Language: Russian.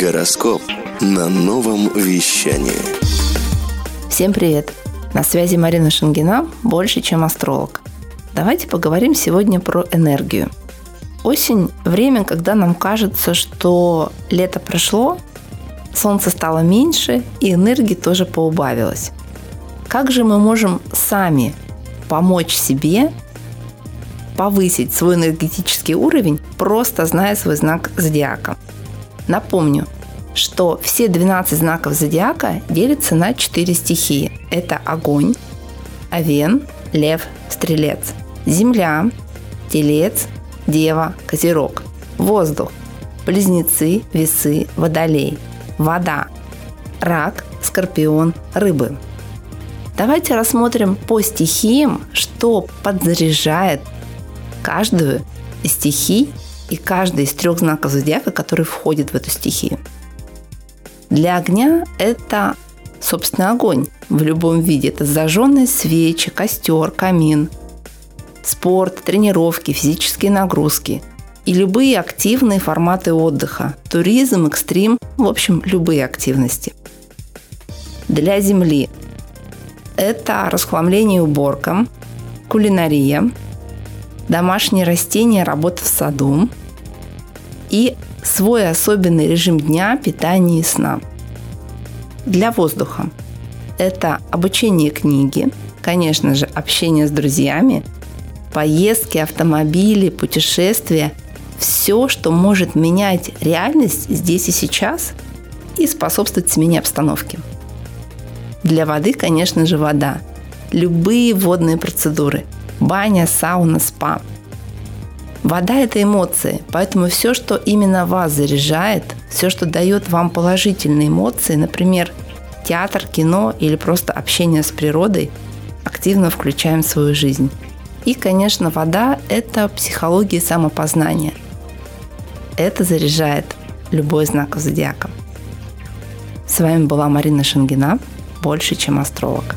Гороскоп на новом вещании. Всем привет! На связи Марина Шангина, больше, чем астролог. Давайте поговорим сегодня про энергию. Осень – время, когда нам кажется, что лето прошло, солнце стало меньше, и энергии тоже поубавилось. Как же мы можем сами помочь себе повысить свой энергетический уровень, просто зная свой знак зодиака? Напомню, что все 12 знаков зодиака делятся на 4 стихии. Это огонь, овен, лев, стрелец, земля, телец, дева, козерог, воздух, близнецы, весы, водолей, вода, рак, скорпион, рыбы. Давайте рассмотрим по стихиям, что подзаряжает каждую из стихий и каждый из трех знаков зодиака, который входит в эту стихию. Для огня это, собственно, огонь в любом виде. Это зажженные свечи, костер, камин, спорт, тренировки, физические нагрузки и любые активные форматы отдыха, туризм, экстрим, в общем, любые активности. Для Земли это расхламление и уборка, кулинария, домашние растения, работа в саду и свой особенный режим дня, питания и сна. Для воздуха это обучение книги, конечно же, общение с друзьями, поездки, автомобили, путешествия, все, что может менять реальность здесь и сейчас и способствовать смене обстановки. Для воды, конечно же, вода. Любые водные процедуры – баня, сауна, спа. Вода – это эмоции, поэтому все, что именно вас заряжает, все, что дает вам положительные эмоции, например, театр, кино или просто общение с природой, активно включаем в свою жизнь. И, конечно, вода – это психология самопознания. Это заряжает любой знак зодиака. С вами была Марина Шангина, больше, чем астролог.